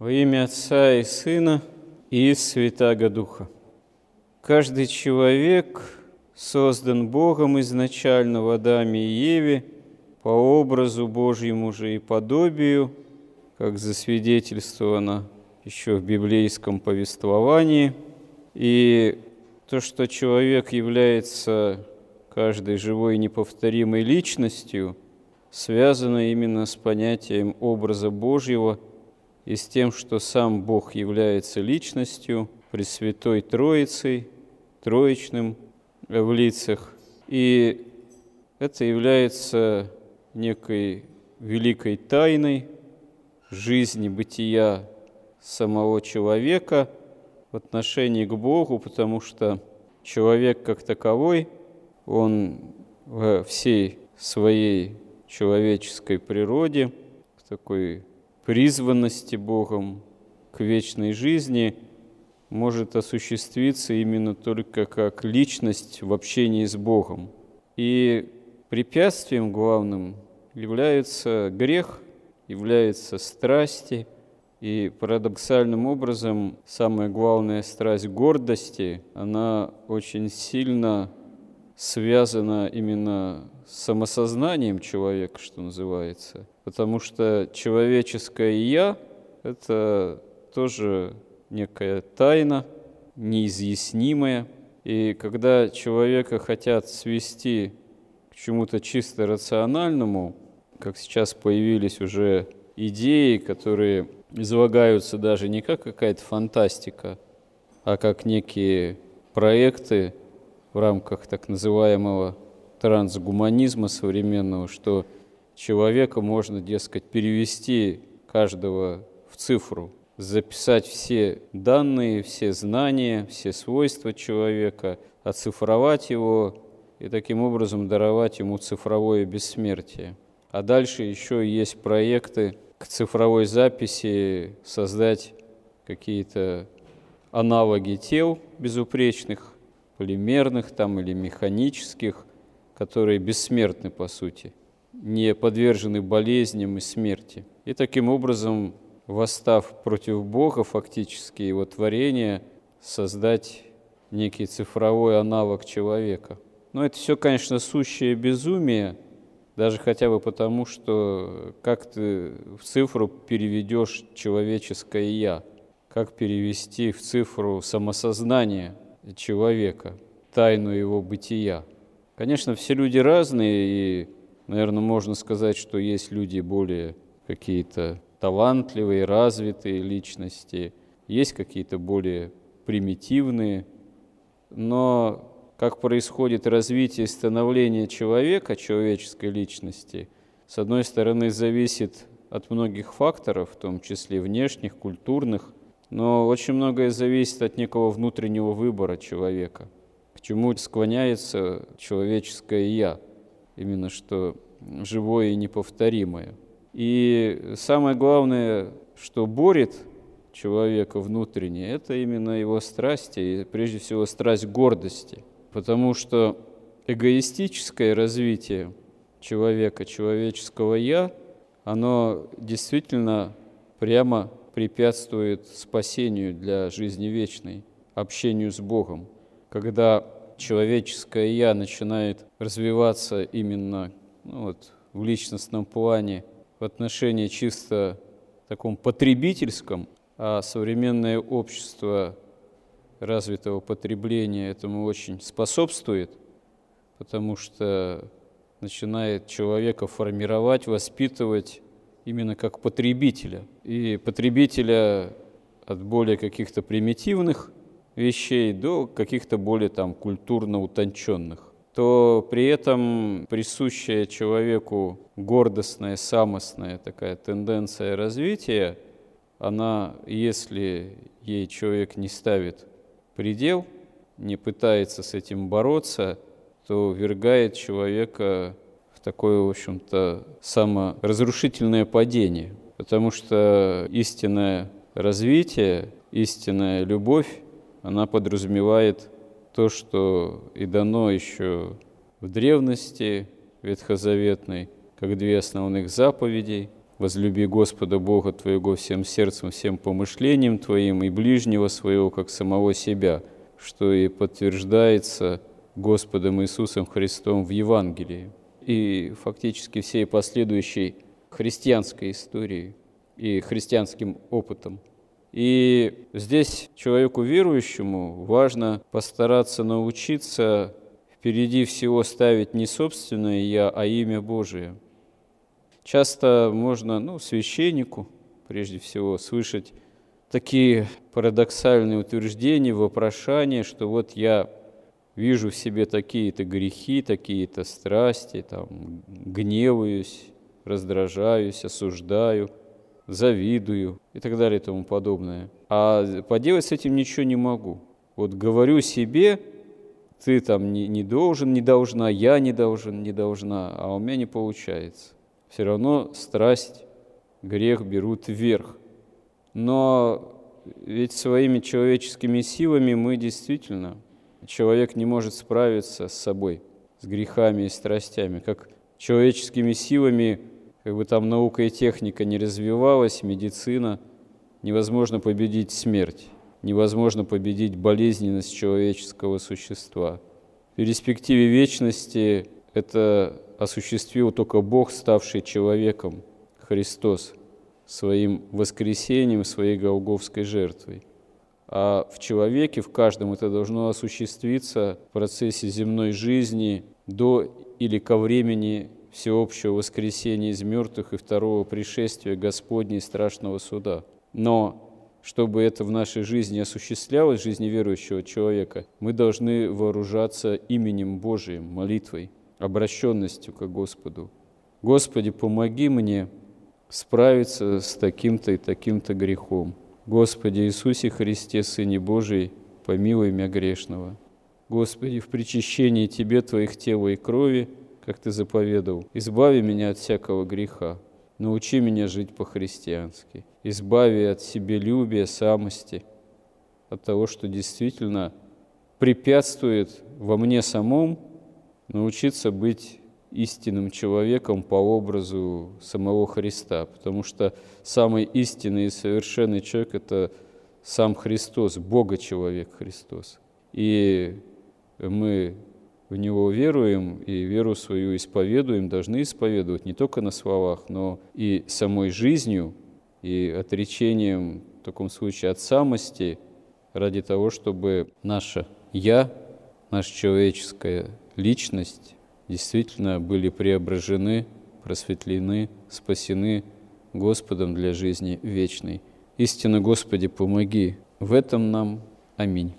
Во имя Отца и Сына и Святаго Духа. Каждый человек создан Богом изначально в Адаме и Еве по образу Божьему же и подобию, как засвидетельствовано еще в библейском повествовании. И то, что человек является каждой живой неповторимой личностью, связано именно с понятием образа Божьего – и с тем, что сам Бог является личностью, Пресвятой Троицей, Троичным в лицах. И это является некой великой тайной жизни, бытия самого человека в отношении к Богу, потому что человек как таковой, он во всей своей человеческой природе, такой призванности Богом к вечной жизни может осуществиться именно только как личность в общении с Богом. И препятствием главным является грех, является страсти, и парадоксальным образом самая главная страсть гордости, она очень сильно связана именно с самосознанием человека, что называется потому что человеческое «я» — это тоже некая тайна, неизъяснимая. И когда человека хотят свести к чему-то чисто рациональному, как сейчас появились уже идеи, которые излагаются даже не как какая-то фантастика, а как некие проекты в рамках так называемого трансгуманизма современного, что человека можно, дескать, перевести каждого в цифру, записать все данные, все знания, все свойства человека, оцифровать его и таким образом даровать ему цифровое бессмертие. А дальше еще есть проекты к цифровой записи, создать какие-то аналоги тел безупречных, полимерных там или механических, которые бессмертны по сути не подвержены болезням и смерти. И таким образом, восстав против Бога, фактически его творения, создать некий цифровой аналог человека. Но это все, конечно, сущее безумие, даже хотя бы потому, что как ты в цифру переведешь человеческое «я», как перевести в цифру самосознание человека, тайну его бытия. Конечно, все люди разные, и Наверное, можно сказать, что есть люди более какие-то талантливые, развитые личности, есть какие-то более примитивные, но как происходит развитие и становление человека, человеческой личности, с одной стороны, зависит от многих факторов, в том числе внешних, культурных, но очень многое зависит от некого внутреннего выбора человека, к чему склоняется человеческое «я» именно что живое и неповторимое. И самое главное, что борет человека внутренне, это именно его страсти, и прежде всего страсть гордости. Потому что эгоистическое развитие человека, человеческого «я», оно действительно прямо препятствует спасению для жизни вечной, общению с Богом. Когда человеческое «я» начинает развиваться именно ну, вот, в личностном плане, в отношении чисто таком потребительском, а современное общество развитого потребления этому очень способствует, потому что начинает человека формировать, воспитывать именно как потребителя. И потребителя от более каких-то примитивных вещей до каких-то более там культурно утонченных то при этом присущая человеку гордостная, самостная такая тенденция развития, она, если ей человек не ставит предел, не пытается с этим бороться, то вергает человека такое, в общем-то, саморазрушительное падение. Потому что истинное развитие, истинная любовь, она подразумевает то, что и дано еще в древности ветхозаветной, как две основных заповедей, возлюби Господа Бога твоего всем сердцем, всем помышлением твоим и ближнего своего, как самого себя, что и подтверждается Господом Иисусом Христом в Евангелии и фактически всей последующей христианской истории и христианским опытом. И здесь человеку верующему важно постараться научиться впереди всего ставить не собственное «я», а имя Божие. Часто можно, ну, священнику, прежде всего, слышать такие парадоксальные утверждения, вопрошания, что вот я вижу в себе такие-то грехи, такие-то страсти, там, гневаюсь, раздражаюсь, осуждаю, завидую и так далее и тому подобное. А поделать с этим ничего не могу. Вот говорю себе, ты там не, не должен, не должна, я не должен, не должна, а у меня не получается. Все равно страсть, грех берут вверх. Но ведь своими человеческими силами мы действительно человек не может справиться с собой, с грехами и страстями. Как человеческими силами, как бы там наука и техника не развивалась, медицина, невозможно победить смерть, невозможно победить болезненность человеческого существа. В перспективе вечности это осуществил только Бог, ставший человеком, Христос, своим воскресением, своей голговской жертвой а в человеке, в каждом это должно осуществиться в процессе земной жизни до или ко времени всеобщего воскресения из мертвых и второго пришествия Господней страшного суда. Но чтобы это в нашей жизни осуществлялось, в жизни верующего человека, мы должны вооружаться именем Божиим, молитвой, обращенностью к Господу. Господи, помоги мне справиться с таким-то и таким-то грехом. Господи Иисусе Христе, Сыне Божий, помилуй меня грешного. Господи, в причащении Тебе Твоих тела и крови, как Ты заповедал, избави меня от всякого греха, научи меня жить по-христиански, избави от себелюбия, самости, от того, что действительно препятствует во мне самом научиться быть истинным человеком по образу самого Христа, потому что самый истинный и совершенный человек – это сам Христос, Бога-человек Христос. И мы в Него веруем и веру свою исповедуем, должны исповедовать не только на словах, но и самой жизнью, и отречением, в таком случае, от самости, ради того, чтобы наше «я», наша человеческая личность действительно были преображены, просветлены, спасены Господом для жизни вечной. Истинно, Господи, помоги в этом нам. Аминь.